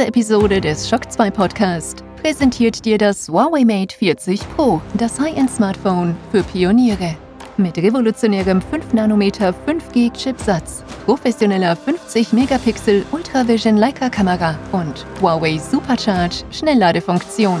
Diese Episode des Shock 2 Podcast präsentiert dir das Huawei Mate 40 Pro, das High-End-Smartphone für Pioniere. Mit revolutionärem 5 nm 5G Chipsatz, professioneller 50 Megapixel Ultravision Leica Kamera und Huawei Supercharge Schnellladefunktion.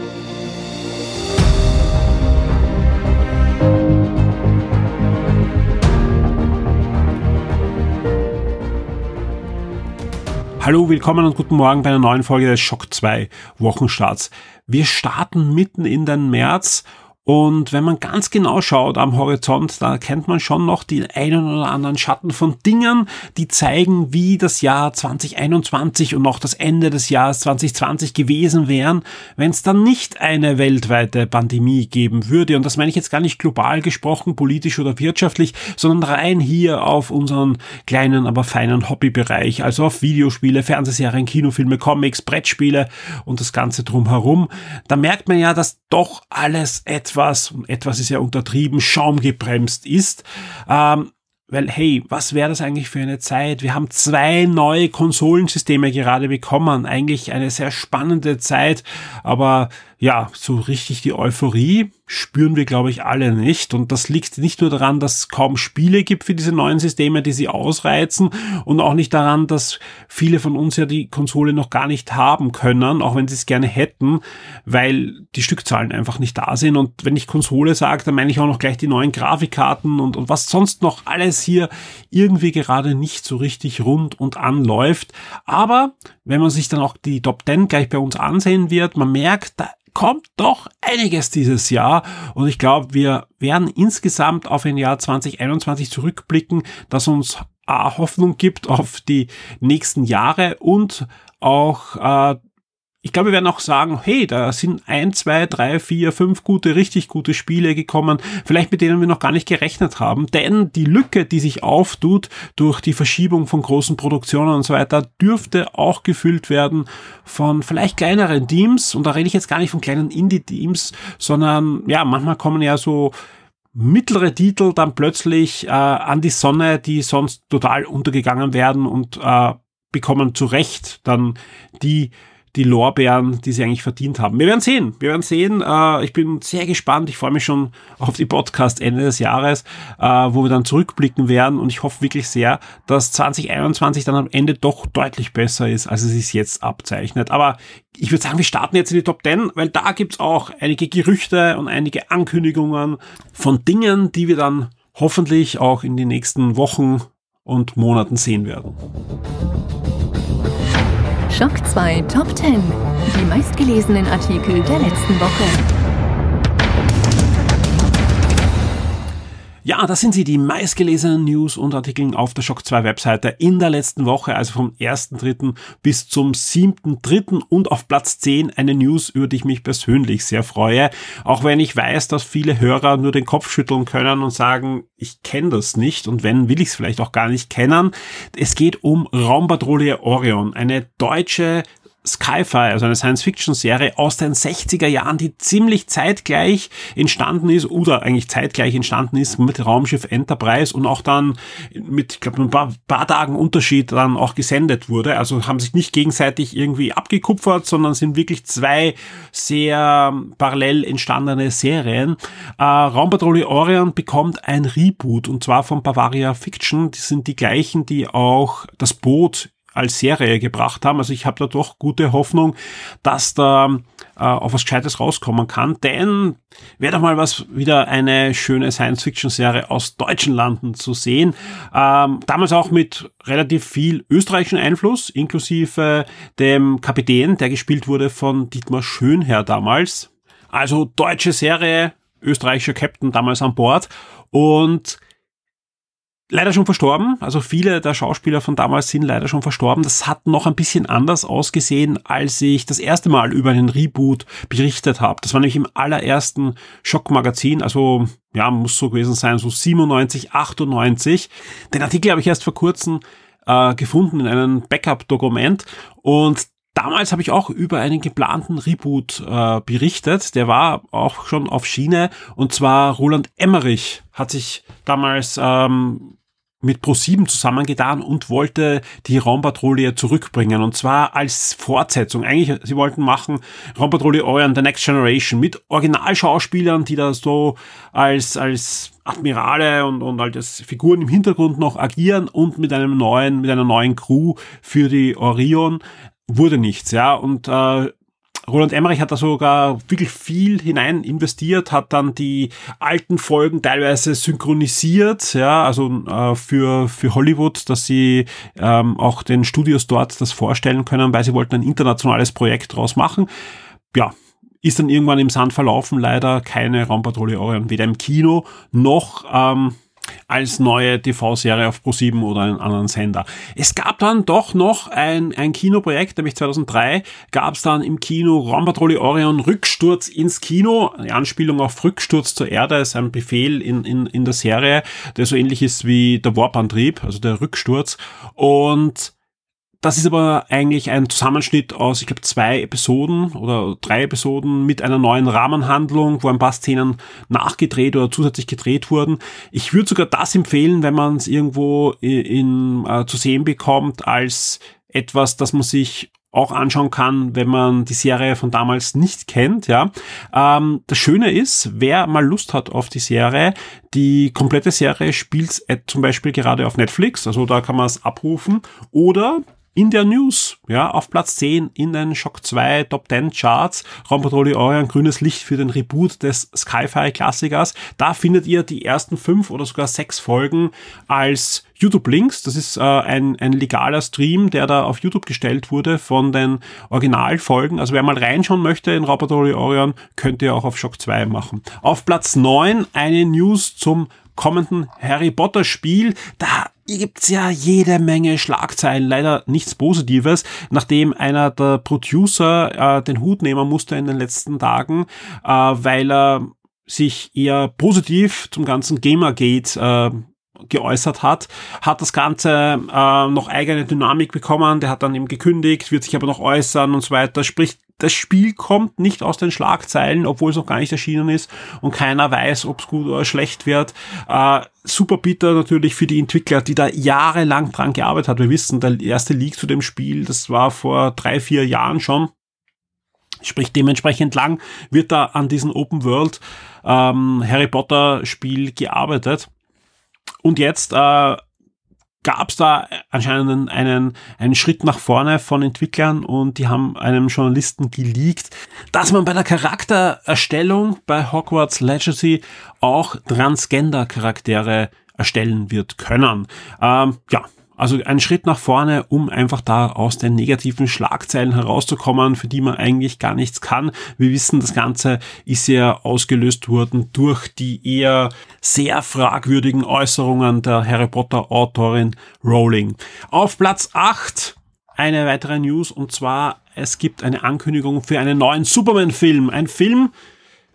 Hallo, willkommen und guten Morgen bei einer neuen Folge des Schock 2 Wochenstarts. Wir starten mitten in den März und wenn man ganz genau schaut am Horizont, da erkennt man schon noch die einen oder anderen Schatten von Dingen, die zeigen, wie das Jahr 2021 und noch das Ende des Jahres 2020 gewesen wären, wenn es dann nicht eine weltweite Pandemie geben würde. Und das meine ich jetzt gar nicht global gesprochen, politisch oder wirtschaftlich, sondern rein hier auf unseren kleinen, aber feinen Hobbybereich, also auf Videospiele, Fernsehserien, Kinofilme, Comics, Brettspiele und das Ganze drumherum. Da merkt man ja, dass doch alles etwas etwas, ist ja untertrieben, schaumgebremst ist. Ähm, weil, hey, was wäre das eigentlich für eine Zeit? Wir haben zwei neue Konsolensysteme gerade bekommen. Eigentlich eine sehr spannende Zeit, aber ja, so richtig die Euphorie spüren wir, glaube ich, alle nicht. Und das liegt nicht nur daran, dass es kaum Spiele gibt für diese neuen Systeme, die sie ausreizen, und auch nicht daran, dass viele von uns ja die Konsole noch gar nicht haben können, auch wenn sie es gerne hätten, weil die Stückzahlen einfach nicht da sind. Und wenn ich Konsole sage, dann meine ich auch noch gleich die neuen Grafikkarten und, und was sonst noch alles hier irgendwie gerade nicht so richtig rund und anläuft. Aber wenn man sich dann auch die Top 10 gleich bei uns ansehen wird, man merkt, da kommt doch einiges dieses Jahr. Und ich glaube, wir werden insgesamt auf ein Jahr 2021 zurückblicken, das uns Hoffnung gibt auf die nächsten Jahre und auch äh, ich glaube, wir werden auch sagen, hey, da sind ein, zwei, drei, vier, fünf gute, richtig gute Spiele gekommen, vielleicht mit denen wir noch gar nicht gerechnet haben. Denn die Lücke, die sich auftut durch die Verschiebung von großen Produktionen und so weiter, dürfte auch gefüllt werden von vielleicht kleineren Teams. Und da rede ich jetzt gar nicht von kleinen Indie-Teams, sondern ja, manchmal kommen ja so mittlere Titel dann plötzlich äh, an die Sonne, die sonst total untergegangen werden und äh, bekommen zu Recht dann die die Lorbeeren, die sie eigentlich verdient haben. Wir werden sehen. Wir werden sehen. Äh, ich bin sehr gespannt. Ich freue mich schon auf die Podcast Ende des Jahres, äh, wo wir dann zurückblicken werden. Und ich hoffe wirklich sehr, dass 2021 dann am Ende doch deutlich besser ist, als es sich jetzt abzeichnet. Aber ich würde sagen, wir starten jetzt in die Top 10, weil da gibt's auch einige Gerüchte und einige Ankündigungen von Dingen, die wir dann hoffentlich auch in den nächsten Wochen und Monaten sehen werden. Schock 2 Top 10. Die meistgelesenen Artikel der letzten Woche. Ja, das sind sie, die meistgelesenen News und Artikel auf der Shock 2 Webseite in der letzten Woche, also vom 1.3. bis zum 7.3. und auf Platz 10 eine News, über die ich mich persönlich sehr freue. Auch wenn ich weiß, dass viele Hörer nur den Kopf schütteln können und sagen, ich kenne das nicht und wenn, will ich es vielleicht auch gar nicht kennen. Es geht um Raumpatrouille Orion, eine deutsche Sci-Fi, also eine Science-Fiction-Serie aus den 60er Jahren, die ziemlich zeitgleich entstanden ist oder eigentlich zeitgleich entstanden ist mit Raumschiff Enterprise und auch dann mit, ich glaube, ein paar, paar Tagen Unterschied dann auch gesendet wurde. Also haben sich nicht gegenseitig irgendwie abgekupfert, sondern sind wirklich zwei sehr parallel entstandene Serien. Äh, Raumpatrouille Orion bekommt ein Reboot und zwar von Bavaria Fiction. Die sind die gleichen, die auch das Boot als Serie gebracht haben. Also ich habe da doch gute Hoffnung, dass da äh, auf was Gescheites rauskommen kann. Denn wäre doch mal was, wieder eine schöne Science-Fiction-Serie aus deutschen Landen zu sehen. Ähm, damals auch mit relativ viel österreichischen Einfluss, inklusive dem Kapitän, der gespielt wurde von Dietmar Schönherr damals. Also deutsche Serie, österreichischer Captain damals an Bord. Und leider schon verstorben. Also viele der Schauspieler von damals sind leider schon verstorben. Das hat noch ein bisschen anders ausgesehen, als ich das erste Mal über einen Reboot berichtet habe. Das war nämlich im allerersten Schockmagazin, also ja, muss so gewesen sein, so 97, 98. Den Artikel habe ich erst vor kurzem äh, gefunden in einem Backup-Dokument und Damals habe ich auch über einen geplanten Reboot äh, berichtet. Der war auch schon auf Schiene. Und zwar Roland Emmerich hat sich damals ähm, mit Pro7 zusammengetan und wollte die Raumpatrouille zurückbringen. Und zwar als Fortsetzung. Eigentlich, sie wollten machen Raumpatrouille Orion The Next Generation mit Originalschauspielern, die da so als, als Admirale und, und als Figuren im Hintergrund noch agieren und mit einem neuen, mit einer neuen Crew für die Orion. Wurde nichts, ja. Und äh, Roland Emmerich hat da sogar wirklich viel hinein investiert, hat dann die alten Folgen teilweise synchronisiert, ja, also äh, für, für Hollywood, dass sie ähm, auch den Studios dort das vorstellen können, weil sie wollten ein internationales Projekt draus machen. Ja, ist dann irgendwann im Sand verlaufen, leider keine Raumpatrouille Orion, weder im Kino noch ähm, als neue TV-Serie auf Pro7 oder einen anderen Sender. Es gab dann doch noch ein, ein Kinoprojekt, nämlich 2003 gab es dann im Kino Raumpatrouille Orion Rücksturz ins Kino. Eine Anspielung auf Rücksturz zur Erde ist ein Befehl in, in, in der Serie, der so ähnlich ist wie der Warp-Antrieb, also der Rücksturz. Und das ist aber eigentlich ein Zusammenschnitt aus, ich glaube, zwei Episoden oder drei Episoden mit einer neuen Rahmenhandlung, wo ein paar Szenen nachgedreht oder zusätzlich gedreht wurden. Ich würde sogar das empfehlen, wenn man es irgendwo in, äh, zu sehen bekommt, als etwas, das man sich auch anschauen kann, wenn man die Serie von damals nicht kennt. Ja, ähm, das Schöne ist, wer mal Lust hat auf die Serie, die komplette Serie spielt zum Beispiel gerade auf Netflix, also da kann man es abrufen. Oder in der News, ja, auf Platz 10 in den Shock 2 Top 10 Charts, Raumpatrouille Orion, grünes Licht für den Reboot des Sci-Fi-Klassikers. Da findet ihr die ersten fünf oder sogar sechs Folgen als YouTube-Links. Das ist äh, ein, ein legaler Stream, der da auf YouTube gestellt wurde von den Originalfolgen. Also wer mal reinschauen möchte in Raumpatrouille Orion, könnt ihr auch auf Shock 2 machen. Auf Platz 9 eine News zum kommenden Harry Potter Spiel. Da gibt's ja jede Menge Schlagzeilen, leider nichts Positives, nachdem einer der Producer äh, den Hut nehmen musste in den letzten Tagen, äh, weil er sich eher positiv zum ganzen Gamergate äh, geäußert hat, hat das Ganze äh, noch eigene Dynamik bekommen, der hat dann eben gekündigt, wird sich aber noch äußern und so weiter, sprich das Spiel kommt nicht aus den Schlagzeilen, obwohl es noch gar nicht erschienen ist und keiner weiß, ob es gut oder schlecht wird. Äh, super bitter natürlich für die Entwickler, die da jahrelang dran gearbeitet haben. Wir wissen, der erste Leak zu dem Spiel, das war vor drei, vier Jahren schon. Sprich, dementsprechend lang wird da an diesem Open World ähm, Harry Potter Spiel gearbeitet. Und jetzt äh, gab es da anscheinend einen, einen Schritt nach vorne von Entwicklern und die haben einem Journalisten geleakt, dass man bei der Charaktererstellung bei Hogwarts Legacy auch Transgender-Charaktere erstellen wird können. Ähm, ja, also ein Schritt nach vorne, um einfach da aus den negativen Schlagzeilen herauszukommen, für die man eigentlich gar nichts kann. Wir wissen, das Ganze ist ja ausgelöst worden durch die eher sehr fragwürdigen Äußerungen der Harry Potter Autorin Rowling. Auf Platz 8 eine weitere News und zwar es gibt eine Ankündigung für einen neuen Superman-Film. Ein Film,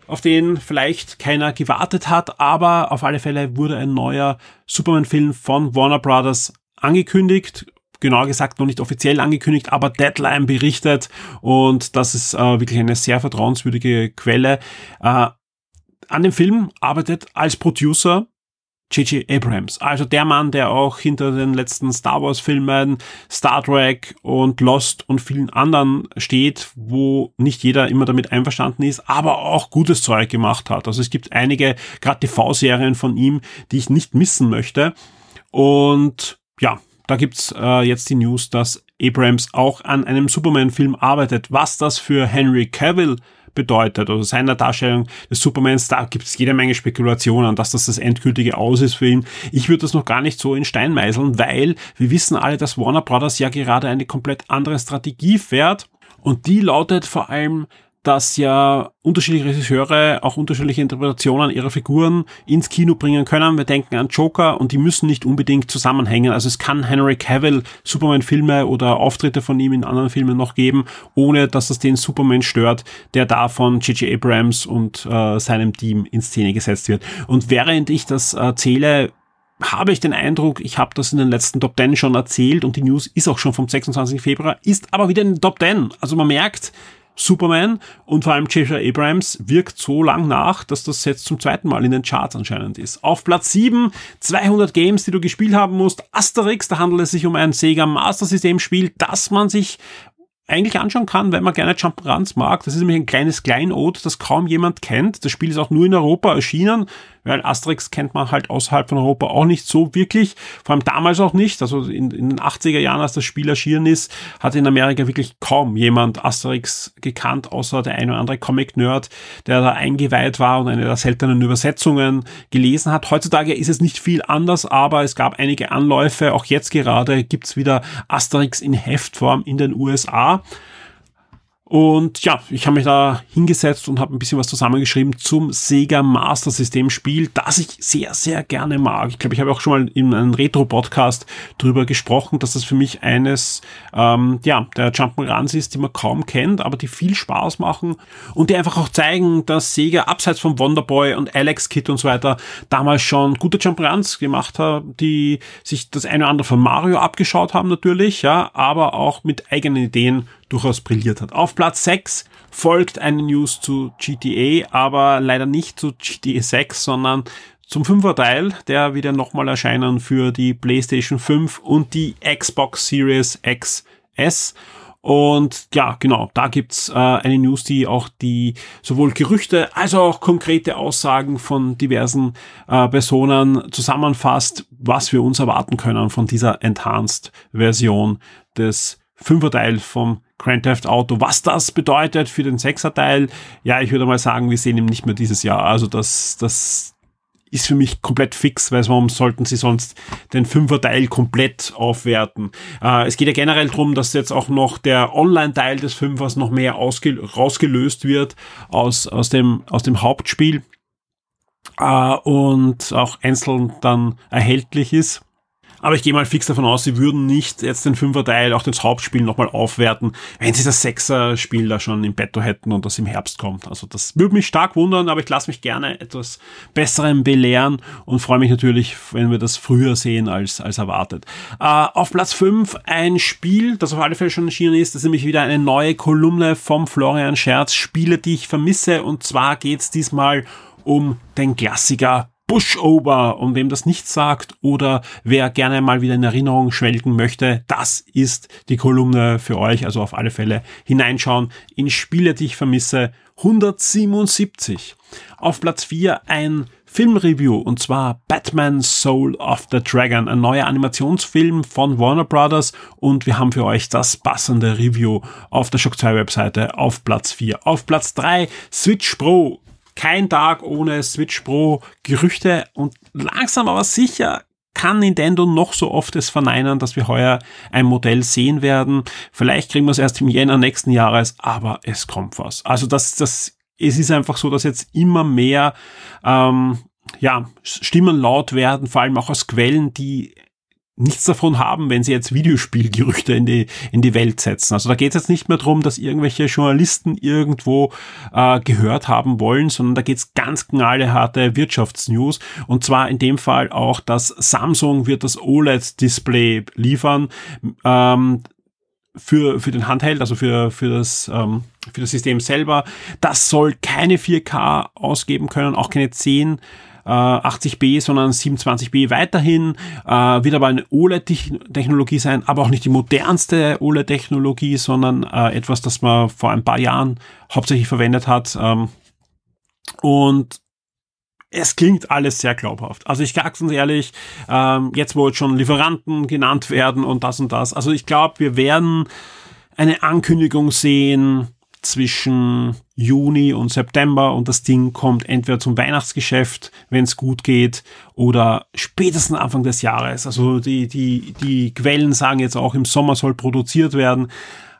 auf den vielleicht keiner gewartet hat, aber auf alle Fälle wurde ein neuer Superman-Film von Warner Brothers angekündigt, genauer gesagt noch nicht offiziell angekündigt, aber Deadline berichtet und das ist äh, wirklich eine sehr vertrauenswürdige Quelle. Äh, an dem Film arbeitet als Producer J.J. Abrams, also der Mann, der auch hinter den letzten Star Wars Filmen, Star Trek und Lost und vielen anderen steht, wo nicht jeder immer damit einverstanden ist, aber auch gutes Zeug gemacht hat. Also es gibt einige, gerade TV-Serien von ihm, die ich nicht missen möchte. Und ja, da gibt's äh, jetzt die News, dass Abrams auch an einem Superman-Film arbeitet. Was das für Henry Cavill bedeutet, also seiner Darstellung des Supermans, da gibt es jede Menge Spekulationen, dass das das endgültige Aus ist für ihn. Ich würde das noch gar nicht so in Stein meißeln, weil wir wissen alle, dass Warner Brothers ja gerade eine komplett andere Strategie fährt und die lautet vor allem, dass ja unterschiedliche Regisseure auch unterschiedliche Interpretationen ihrer Figuren ins Kino bringen können. Wir denken an Joker und die müssen nicht unbedingt zusammenhängen. Also es kann Henry Cavill Superman-Filme oder Auftritte von ihm in anderen Filmen noch geben, ohne dass es den Superman stört, der da von J.J. Abrams und äh, seinem Team in Szene gesetzt wird. Und während ich das erzähle, habe ich den Eindruck, ich habe das in den letzten Top 10 schon erzählt und die News ist auch schon vom 26. Februar, ist aber wieder in den Top 10. Also man merkt, Superman und vor allem J.J. Abrams wirkt so lang nach, dass das jetzt zum zweiten Mal in den Charts anscheinend ist. Auf Platz 7, 200 Games, die du gespielt haben musst. Asterix, da handelt es sich um ein Sega Master System Spiel, das man sich eigentlich anschauen kann, wenn man gerne Jump'n'Runs mag. Das ist nämlich ein kleines Kleinod, das kaum jemand kennt. Das Spiel ist auch nur in Europa erschienen weil Asterix kennt man halt außerhalb von Europa auch nicht so wirklich, vor allem damals auch nicht, also in, in den 80er Jahren, als das Spiel erschienen ist, hat in Amerika wirklich kaum jemand Asterix gekannt, außer der eine oder andere Comic-Nerd, der da eingeweiht war und eine der seltenen Übersetzungen gelesen hat. Heutzutage ist es nicht viel anders, aber es gab einige Anläufe, auch jetzt gerade gibt's wieder Asterix in Heftform in den USA. Und ja, ich habe mich da hingesetzt und habe ein bisschen was zusammengeschrieben zum Sega Master System Spiel, das ich sehr, sehr gerne mag. Ich glaube, ich habe auch schon mal in einem Retro-Podcast drüber gesprochen, dass das für mich eines ähm, ja, der Jump'n'Runs ist, die man kaum kennt, aber die viel Spaß machen und die einfach auch zeigen, dass Sega abseits von Wonderboy und Alex Kid und so weiter damals schon gute Jump'n'Runs gemacht hat, die sich das eine oder andere von Mario abgeschaut haben natürlich, ja, aber auch mit eigenen Ideen durchaus brilliert hat. Auf Platz 6 folgt eine News zu GTA, aber leider nicht zu GTA 6, sondern zum Fünfer-Teil, der wieder nochmal erscheinen für die PlayStation 5 und die Xbox Series XS. Und ja, genau, da gibt's äh, eine News, die auch die sowohl Gerüchte als auch konkrete Aussagen von diversen äh, Personen zusammenfasst, was wir uns erwarten können von dieser Enhanced-Version des Fünfer-Teil vom Grand Theft Auto. Was das bedeutet für den Sechser-Teil, ja, ich würde mal sagen, wir sehen ihn nicht mehr dieses Jahr. Also das, das ist für mich komplett fix, weil warum sollten sie sonst den Fünfer-Teil komplett aufwerten? Äh, es geht ja generell darum, dass jetzt auch noch der Online-Teil des Fünfers noch mehr rausgelöst wird aus, aus, dem, aus dem Hauptspiel äh, und auch einzeln dann erhältlich ist. Aber ich gehe mal fix davon aus, sie würden nicht jetzt den Fünfer-Teil, auch das Hauptspiel nochmal aufwerten, wenn sie das Sechser-Spiel da schon im Betto hätten und das im Herbst kommt. Also das würde mich stark wundern, aber ich lasse mich gerne etwas Besserem belehren und freue mich natürlich, wenn wir das früher sehen als, als erwartet. Äh, auf Platz 5 ein Spiel, das auf alle Fälle schon erschienen ist, das ist nämlich wieder eine neue Kolumne vom Florian Scherz, Spiele, die ich vermisse und zwar geht's diesmal um den Klassiker Pushover, um wem das nichts sagt oder wer gerne mal wieder in Erinnerung schwelgen möchte, das ist die Kolumne für euch. Also auf alle Fälle hineinschauen in Spiele, die ich vermisse. 177. Auf Platz 4 ein Filmreview und zwar Batman Soul of the Dragon, ein neuer Animationsfilm von Warner Brothers und wir haben für euch das passende Review auf der Shock 2 Webseite auf Platz 4. Auf Platz 3 Switch Pro kein Tag ohne Switch Pro Gerüchte und langsam aber sicher kann Nintendo noch so oft es verneinen, dass wir heuer ein Modell sehen werden. Vielleicht kriegen wir es erst im Jänner nächsten Jahres, aber es kommt was. Also das, das, es ist einfach so, dass jetzt immer mehr ähm, ja, Stimmen laut werden, vor allem auch aus Quellen, die nichts davon haben, wenn sie jetzt Videospielgerüchte in die, in die Welt setzen. Also da geht es jetzt nicht mehr darum, dass irgendwelche Journalisten irgendwo äh, gehört haben wollen, sondern da geht es ganz knallharte Wirtschaftsnews. Und zwar in dem Fall auch, dass Samsung wird das OLED-Display liefern. Ähm, für, für den Handheld, also für, für, das, ähm, für das System selber. Das soll keine 4K ausgeben können, auch keine 10 80b, sondern 27b weiterhin. Äh, wird aber eine OLED-Technologie sein, aber auch nicht die modernste OLED-Technologie, sondern äh, etwas, das man vor ein paar Jahren hauptsächlich verwendet hat. Ähm, und es klingt alles sehr glaubhaft. Also ich sag's uns ehrlich, ähm, jetzt wo jetzt schon Lieferanten genannt werden und das und das. Also ich glaube, wir werden eine Ankündigung sehen, zwischen Juni und September und das Ding kommt entweder zum Weihnachtsgeschäft, wenn es gut geht, oder spätestens Anfang des Jahres. Also die, die, die Quellen sagen jetzt auch, im Sommer soll produziert werden.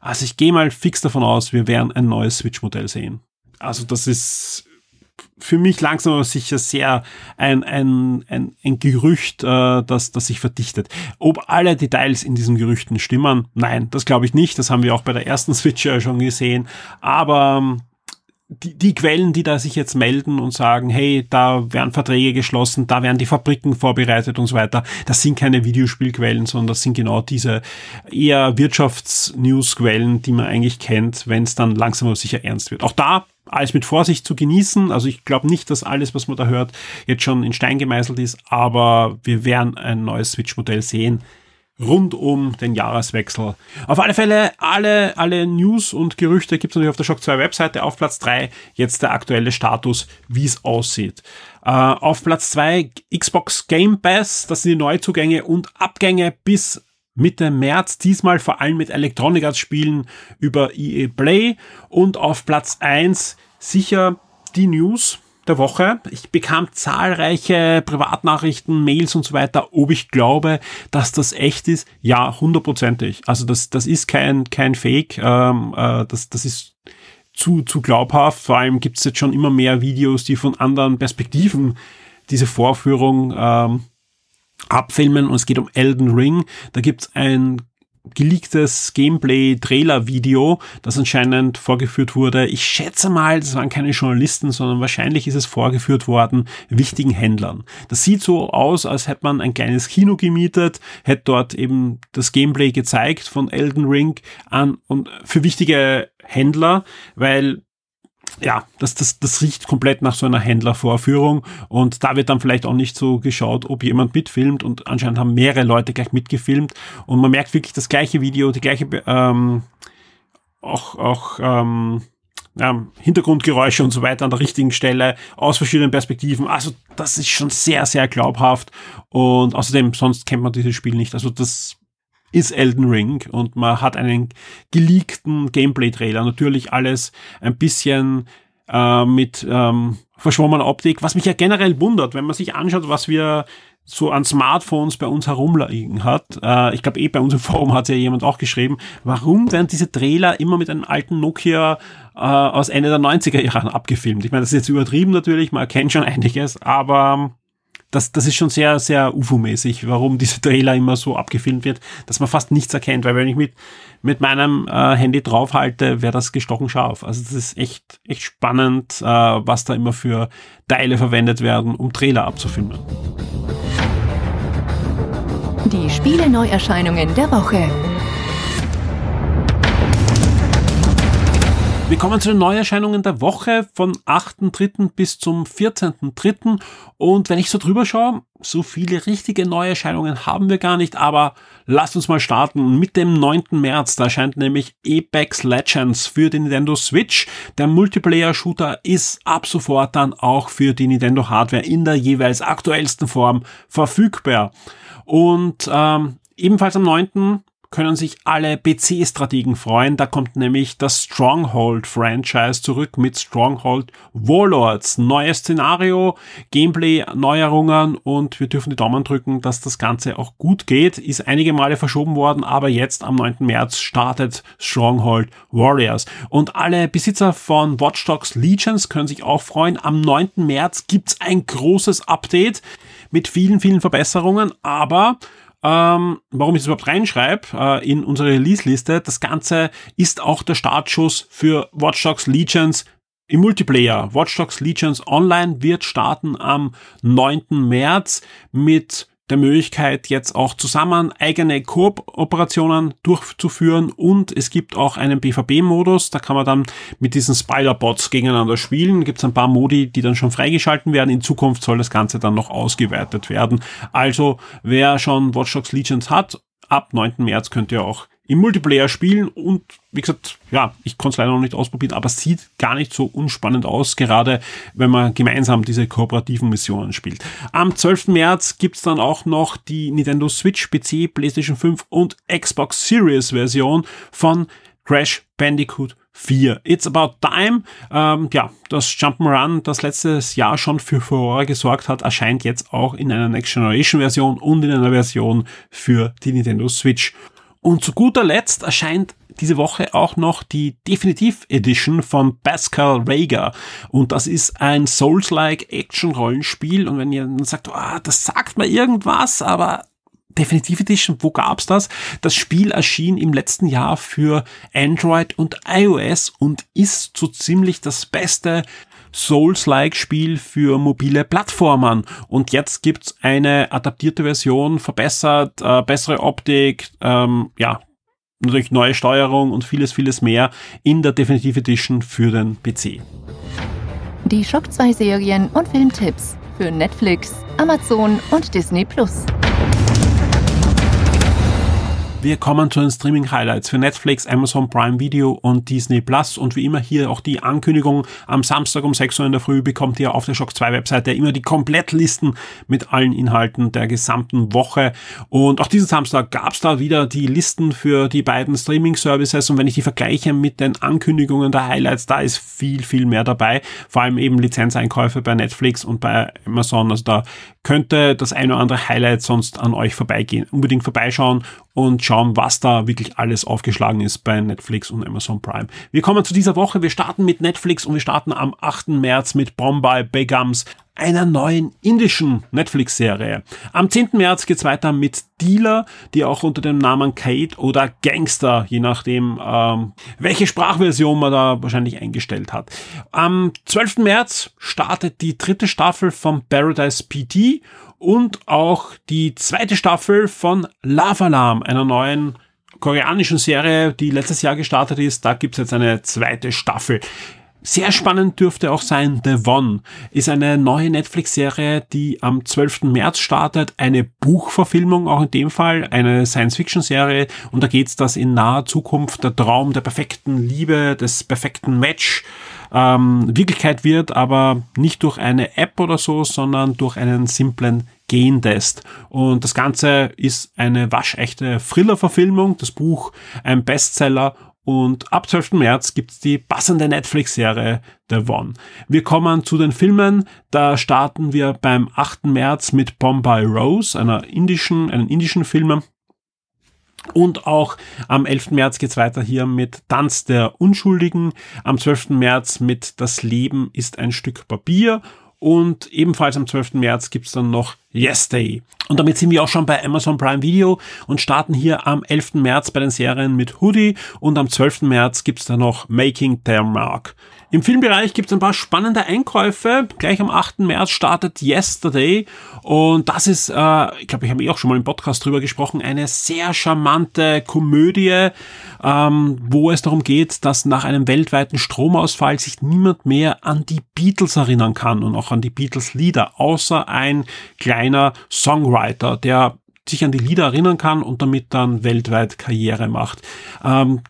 Also ich gehe mal fix davon aus, wir werden ein neues Switch-Modell sehen. Also das ist für mich langsam aber sicher sehr ein, ein, ein, ein Gerücht, äh, das, das sich verdichtet. Ob alle Details in diesen Gerüchten stimmen, nein, das glaube ich nicht. Das haben wir auch bei der ersten Switch ja schon gesehen. Aber ähm, die, die Quellen, die da sich jetzt melden und sagen, hey, da werden Verträge geschlossen, da werden die Fabriken vorbereitet und so weiter, das sind keine Videospielquellen, sondern das sind genau diese eher Wirtschaftsnewsquellen, die man eigentlich kennt, wenn es dann langsam aber sicher ernst wird. Auch da alles mit Vorsicht zu genießen. Also ich glaube nicht, dass alles, was man da hört, jetzt schon in Stein gemeißelt ist, aber wir werden ein neues Switch-Modell sehen rund um den Jahreswechsel. Auf alle Fälle, alle, alle News und Gerüchte gibt es natürlich auf der Shock 2 Webseite. Auf Platz 3 jetzt der aktuelle Status, wie es aussieht. Äh, auf Platz 2 Xbox Game Pass, das sind die Neuzugänge und Abgänge bis Mitte März, diesmal vor allem mit Electronic Arts Spielen über EA Play. Und auf Platz 1 sicher die News, der Woche. Ich bekam zahlreiche Privatnachrichten, Mails und so weiter, ob ich glaube, dass das echt ist. Ja, hundertprozentig. Also das, das ist kein, kein Fake. Ähm, äh, das, das ist zu, zu glaubhaft. Vor allem gibt es jetzt schon immer mehr Videos, die von anderen Perspektiven diese Vorführung ähm, abfilmen und es geht um Elden Ring. Da gibt es ein geleaktes Gameplay-Trailer-Video, das anscheinend vorgeführt wurde. Ich schätze mal, das waren keine Journalisten, sondern wahrscheinlich ist es vorgeführt worden wichtigen Händlern. Das sieht so aus, als hätte man ein kleines Kino gemietet, hätte dort eben das Gameplay gezeigt von Elden Ring an und für wichtige Händler, weil ja, das, das, das riecht komplett nach so einer Händlervorführung und da wird dann vielleicht auch nicht so geschaut, ob jemand mitfilmt und anscheinend haben mehrere Leute gleich mitgefilmt und man merkt wirklich das gleiche Video, die gleiche ähm, auch, auch ähm, ja, Hintergrundgeräusche und so weiter an der richtigen Stelle aus verschiedenen Perspektiven. Also das ist schon sehr, sehr glaubhaft und außerdem sonst kennt man dieses Spiel nicht. Also das ist Elden Ring und man hat einen geleakten Gameplay-Trailer. Natürlich alles ein bisschen äh, mit ähm, verschwommener Optik, was mich ja generell wundert, wenn man sich anschaut, was wir so an Smartphones bei uns herumliegen hat. Äh, ich glaube, eh bei uns im Forum hat ja jemand auch geschrieben, warum werden diese Trailer immer mit einem alten Nokia äh, aus Ende der 90er Jahren abgefilmt? Ich meine, das ist jetzt übertrieben natürlich, man erkennt schon einiges, aber das, das ist schon sehr, sehr UFO-mäßig, warum diese Trailer immer so abgefilmt wird, dass man fast nichts erkennt, weil wenn ich mit, mit meinem äh, Handy draufhalte, wäre das gestochen scharf. Also das ist echt, echt spannend, äh, was da immer für Teile verwendet werden, um Trailer abzufilmen. Die Spiele-Neuerscheinungen der Woche. Wir kommen zu den Neuerscheinungen der Woche von 8.3. bis zum 14.3. Und wenn ich so drüber schaue, so viele richtige Neuerscheinungen haben wir gar nicht, aber lasst uns mal starten. Mit dem 9. März, da erscheint nämlich Apex Legends für die Nintendo Switch. Der Multiplayer-Shooter ist ab sofort dann auch für die Nintendo Hardware in der jeweils aktuellsten Form verfügbar. Und ähm, ebenfalls am 9 können sich alle PC-Strategen freuen. Da kommt nämlich das Stronghold-Franchise zurück mit Stronghold Warlords. Neues Szenario, Gameplay-Neuerungen und wir dürfen die Daumen drücken, dass das Ganze auch gut geht. Ist einige Male verschoben worden, aber jetzt am 9. März startet Stronghold Warriors. Und alle Besitzer von Watch Dogs Legions können sich auch freuen. Am 9. März gibt's ein großes Update mit vielen, vielen Verbesserungen, aber ähm, warum ich das überhaupt reinschreibe äh, in unsere Release-Liste. Das Ganze ist auch der Startschuss für Watch Dogs Legions im Multiplayer. Watch Dogs Legions Online wird starten am 9. März mit der Möglichkeit, jetzt auch zusammen eigene Kooperationen durchzuführen und es gibt auch einen PvP-Modus, da kann man dann mit diesen Spider-Bots gegeneinander spielen. Gibt es ein paar Modi, die dann schon freigeschalten werden. In Zukunft soll das Ganze dann noch ausgeweitet werden. Also wer schon Watch Dogs Legions hat, ab 9. März könnt ihr auch im Multiplayer spielen und wie gesagt, ja, ich konnte es leider noch nicht ausprobieren, aber es sieht gar nicht so unspannend aus, gerade wenn man gemeinsam diese kooperativen Missionen spielt. Am 12. März gibt's dann auch noch die Nintendo Switch, PC, PlayStation 5 und Xbox Series Version von Crash Bandicoot 4. It's About Time, ähm, ja, das Jump'n'Run, das letztes Jahr schon für Furore gesorgt hat, erscheint jetzt auch in einer Next Generation Version und in einer Version für die Nintendo Switch. Und zu guter Letzt erscheint diese Woche auch noch die Definitiv Edition von Pascal Rager. Und das ist ein Souls-like Action-Rollenspiel. Und wenn ihr dann sagt, oh, das sagt mir irgendwas, aber Definitive Edition, wo gab's das? Das Spiel erschien im letzten Jahr für Android und iOS und ist so ziemlich das beste Souls-like-Spiel für mobile Plattformen. Und jetzt gibt's eine adaptierte Version, verbessert, äh, bessere Optik, ähm, ja, natürlich neue Steuerung und vieles, vieles mehr in der Definitive Edition für den PC. Die Shock 2 Serien und Filmtipps für Netflix, Amazon und Disney Plus. Wir kommen zu den Streaming-Highlights für Netflix, Amazon Prime Video und Disney Plus. Und wie immer hier auch die Ankündigung. Am Samstag um 6 Uhr in der Früh bekommt ihr auf der Shock 2 Webseite immer die Komplettlisten mit allen Inhalten der gesamten Woche. Und auch diesen Samstag gab es da wieder die Listen für die beiden Streaming-Services. Und wenn ich die vergleiche mit den Ankündigungen der Highlights, da ist viel, viel mehr dabei. Vor allem eben Lizenzeinkäufe bei Netflix und bei Amazon. Also da könnte das eine oder andere Highlight sonst an euch vorbeigehen. Unbedingt vorbeischauen und schauen, was da wirklich alles aufgeschlagen ist bei Netflix und Amazon Prime. Wir kommen zu dieser Woche. Wir starten mit Netflix und wir starten am 8. März mit Bombay Begums, einer neuen indischen Netflix-Serie. Am 10. März geht's weiter mit Dealer, die auch unter dem Namen Kate oder Gangster, je nachdem, ähm, welche Sprachversion man da wahrscheinlich eingestellt hat. Am 12. März startet die dritte Staffel von Paradise PT und auch die zweite Staffel von Lava Alarm, einer neuen koreanischen Serie, die letztes Jahr gestartet ist. Da gibt's jetzt eine zweite Staffel. Sehr spannend dürfte auch sein The One. Ist eine neue Netflix-Serie, die am 12. März startet. Eine Buchverfilmung, auch in dem Fall, eine Science-Fiction-Serie. Und da geht's, dass in naher Zukunft der Traum der perfekten Liebe, des perfekten Match ähm, Wirklichkeit wird, aber nicht durch eine App oder so, sondern durch einen simplen Gentest. Und das Ganze ist eine waschechte Thriller-Verfilmung, das Buch ein Bestseller und ab 12. März gibt's die passende Netflix-Serie The One. Wir kommen zu den Filmen. Da starten wir beim 8. März mit Bombay Rose, einer indischen, einen indischen Film. Und auch am 11. März geht's weiter hier mit Tanz der Unschuldigen. Am 12. März mit Das Leben ist ein Stück Papier. Und ebenfalls am 12. März gibt's dann noch Yes Day. Und damit sind wir auch schon bei Amazon Prime Video und starten hier am 11. März bei den Serien mit Hoodie und am 12. März gibt's dann noch Making Their Mark. Im Filmbereich gibt es ein paar spannende Einkäufe. Gleich am 8. März startet Yesterday und das ist, äh, ich glaube, ich habe eh auch schon mal im Podcast drüber gesprochen, eine sehr charmante Komödie, ähm, wo es darum geht, dass nach einem weltweiten Stromausfall sich niemand mehr an die Beatles erinnern kann und auch an die Beatles-Lieder, außer ein kleiner Songwriter, der sich an die Lieder erinnern kann und damit dann weltweit Karriere macht. Ähm,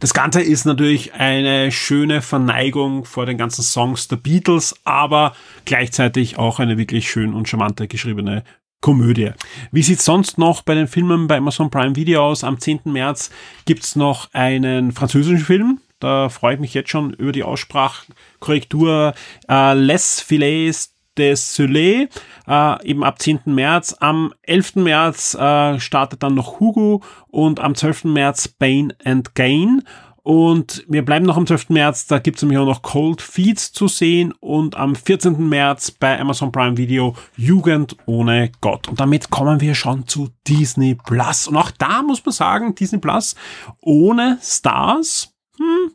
das Ganze ist natürlich eine schöne Verneigung vor den ganzen Songs der Beatles, aber gleichzeitig auch eine wirklich schön und charmante geschriebene Komödie. Wie sieht's sonst noch bei den Filmen bei Amazon Prime Video aus? Am 10. März gibt's noch einen französischen Film. Da freue ich mich jetzt schon über die Aussprachkorrektur. Äh, Les Filets des Soleil, äh, eben ab 10. März. Am 11. März äh, startet dann noch Hugo und am 12. März Bane and Gain. Und wir bleiben noch am 12. März, da gibt es nämlich auch noch Cold Feeds zu sehen und am 14. März bei Amazon Prime Video Jugend ohne Gott. Und damit kommen wir schon zu Disney Plus. Und auch da muss man sagen, Disney Plus ohne Stars, hm,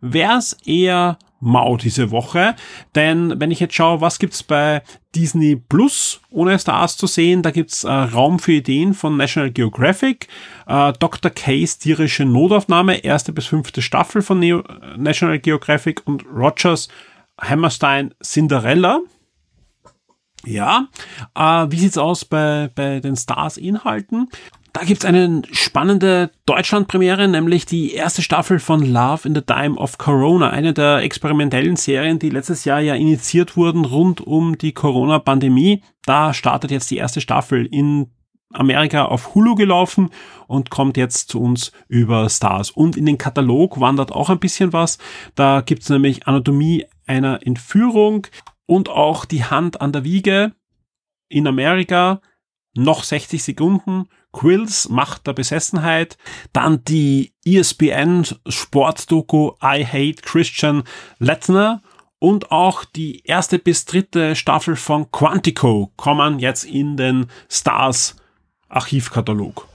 wäre es eher mau diese Woche. Denn wenn ich jetzt schaue, was gibt's bei Disney Plus ohne Stars zu sehen, da gibt's äh, Raum für Ideen von National Geographic, äh, Dr. Case tierische Notaufnahme, erste bis fünfte Staffel von Neo National Geographic und Rogers Hammerstein Cinderella. Ja, äh, wie sieht's aus bei, bei den Stars-Inhalten? Da gibt's eine spannende Deutschland-Premiere, nämlich die erste Staffel von Love in the Time of Corona, eine der experimentellen Serien, die letztes Jahr ja initiiert wurden rund um die Corona-Pandemie. Da startet jetzt die erste Staffel in Amerika auf Hulu gelaufen und kommt jetzt zu uns über Stars. Und in den Katalog wandert auch ein bisschen was. Da gibt's nämlich Anatomie einer Entführung und auch die Hand an der Wiege in Amerika. Noch 60 Sekunden Quills, Macht der Besessenheit. Dann die ESPN Sportdoku I Hate Christian Lettner und auch die erste bis dritte Staffel von Quantico kommen jetzt in den Stars Archivkatalog.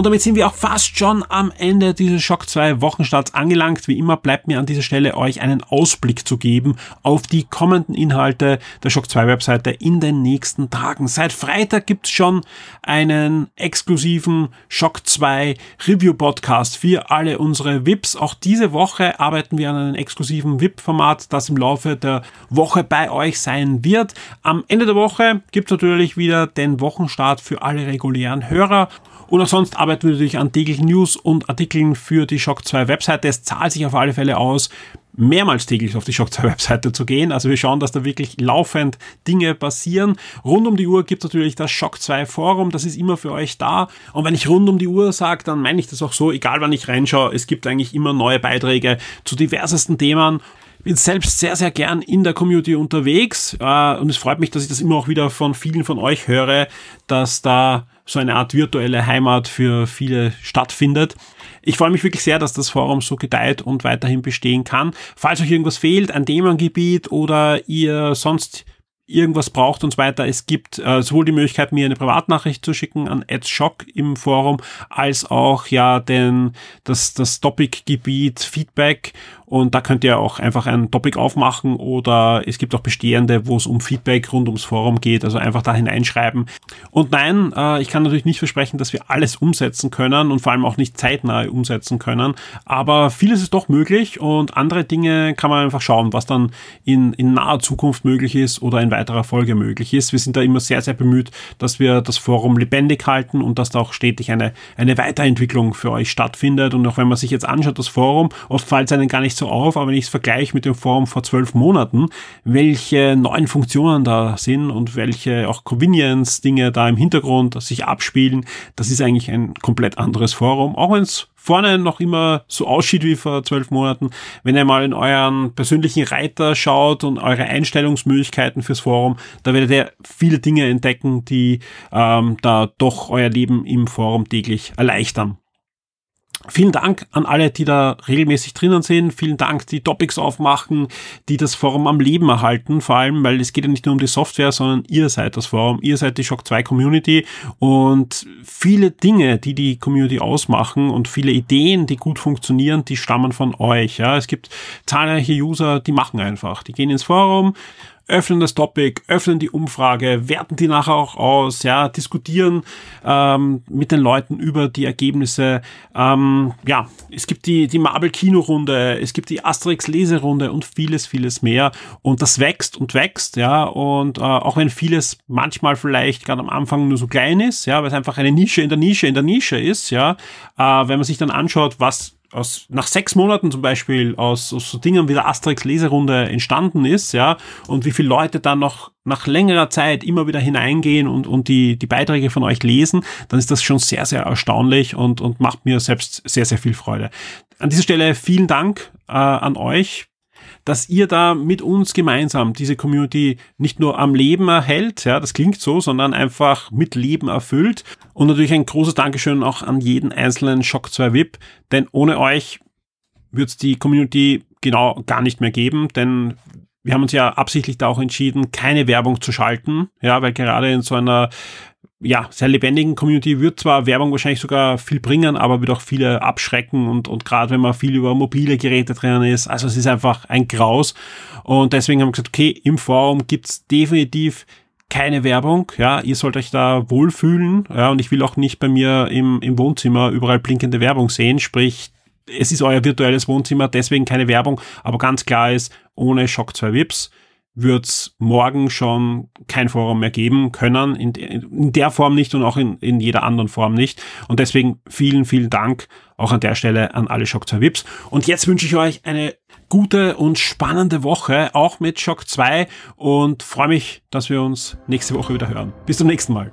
Und damit sind wir auch fast schon am Ende dieses Shock 2 Wochenstarts angelangt. Wie immer bleibt mir an dieser Stelle euch einen Ausblick zu geben auf die kommenden Inhalte der Shock 2 Webseite in den nächsten Tagen. Seit Freitag gibt's schon einen exklusiven Shock 2 Review Podcast für alle unsere VIPs. Auch diese Woche arbeiten wir an einem exklusiven VIP-Format, das im Laufe der Woche bei euch sein wird. Am Ende der Woche gibt's natürlich wieder den Wochenstart für alle regulären Hörer. Und auch sonst arbeiten wir natürlich an täglichen News und Artikeln für die Shock 2 Webseite. Es zahlt sich auf alle Fälle aus, mehrmals täglich auf die Shock 2 Webseite zu gehen. Also wir schauen, dass da wirklich laufend Dinge passieren. Rund um die Uhr gibt es natürlich das Shock 2 Forum, das ist immer für euch da. Und wenn ich rund um die Uhr sage, dann meine ich das auch so, egal wann ich reinschaue, es gibt eigentlich immer neue Beiträge zu diversesten Themen bin selbst sehr, sehr gern in der Community unterwegs äh, und es freut mich, dass ich das immer auch wieder von vielen von euch höre, dass da so eine Art virtuelle Heimat für viele stattfindet. Ich freue mich wirklich sehr, dass das Forum so gedeiht und weiterhin bestehen kann. Falls euch irgendwas fehlt, ein Themengebiet oder ihr sonst irgendwas braucht und so weiter. Es gibt äh, sowohl die Möglichkeit, mir eine Privatnachricht zu schicken an AdShock im Forum, als auch ja den, das, das Topic-Gebiet Feedback und da könnt ihr auch einfach ein Topic aufmachen oder es gibt auch bestehende, wo es um Feedback rund ums Forum geht. Also einfach da hineinschreiben. Und nein, äh, ich kann natürlich nicht versprechen, dass wir alles umsetzen können und vor allem auch nicht zeitnah umsetzen können. Aber vieles ist doch möglich und andere Dinge kann man einfach schauen, was dann in, in naher Zukunft möglich ist oder in weiterer Folge möglich ist. Wir sind da immer sehr, sehr bemüht, dass wir das Forum lebendig halten und dass da auch stetig eine, eine Weiterentwicklung für euch stattfindet. Und auch wenn man sich jetzt anschaut, das Forum, oft es einem gar nicht so auf, aber wenn ich es vergleiche mit dem Forum vor zwölf Monaten, welche neuen Funktionen da sind und welche auch Convenience-Dinge da im Hintergrund sich abspielen, das ist eigentlich ein komplett anderes Forum, auch wenn es vorne noch immer so aussieht wie vor zwölf Monaten. Wenn ihr mal in euren persönlichen Reiter schaut und eure Einstellungsmöglichkeiten fürs Forum, da werdet ihr viele Dinge entdecken, die ähm, da doch euer Leben im Forum täglich erleichtern. Vielen Dank an alle, die da regelmäßig drinnen sind. Vielen Dank, die Topics aufmachen, die das Forum am Leben erhalten. Vor allem, weil es geht ja nicht nur um die Software, sondern ihr seid das Forum. Ihr seid die Shock 2 Community und viele Dinge, die die Community ausmachen und viele Ideen, die gut funktionieren, die stammen von euch. Ja, es gibt zahlreiche User, die machen einfach. Die gehen ins Forum, öffnen das Topic, öffnen die Umfrage, werten die nachher auch aus, ja, diskutieren ähm, mit den Leuten über die Ergebnisse. Ähm, ja, es gibt die, die Marvel-Kino-Runde, es gibt die Asterix-Leserunde und vieles, vieles mehr. Und das wächst und wächst, ja, und äh, auch wenn vieles manchmal vielleicht gerade am Anfang nur so klein ist, ja, weil es einfach eine Nische in der Nische in der Nische ist, ja, äh, wenn man sich dann anschaut, was aus, nach sechs Monaten zum Beispiel aus, aus so Dingen wie der Asterix Leserunde entstanden ist, ja, und wie viele Leute dann noch nach längerer Zeit immer wieder hineingehen und, und die, die Beiträge von euch lesen, dann ist das schon sehr, sehr erstaunlich und, und macht mir selbst sehr, sehr viel Freude. An dieser Stelle vielen Dank äh, an euch dass ihr da mit uns gemeinsam diese Community nicht nur am Leben erhält, ja, das klingt so, sondern einfach mit Leben erfüllt. Und natürlich ein großes Dankeschön auch an jeden einzelnen Shock 2 VIP, denn ohne euch wird es die Community genau gar nicht mehr geben, denn wir haben uns ja absichtlich da auch entschieden, keine Werbung zu schalten, ja, weil gerade in so einer ja, sehr lebendigen Community. Wird zwar Werbung wahrscheinlich sogar viel bringen, aber wird auch viele abschrecken und, und gerade wenn man viel über mobile Geräte drinnen ist, also es ist einfach ein Graus. Und deswegen haben wir gesagt, okay, im Forum gibt's definitiv keine Werbung, ja, ihr sollt euch da wohlfühlen, ja, und ich will auch nicht bei mir im, im Wohnzimmer überall blinkende Werbung sehen, sprich, es ist euer virtuelles Wohnzimmer, deswegen keine Werbung, aber ganz klar ist, ohne Shock 2 Vips wird es morgen schon kein Forum mehr geben können, in, in, der Form nicht und auch in, in jeder anderen Form nicht. Und deswegen vielen, vielen Dank auch an der Stelle an alle Shock 2 Vips. Und jetzt wünsche ich euch eine gute und spannende Woche, auch mit Shock 2 und freue mich, dass wir uns nächste Woche wieder hören. Bis zum nächsten Mal.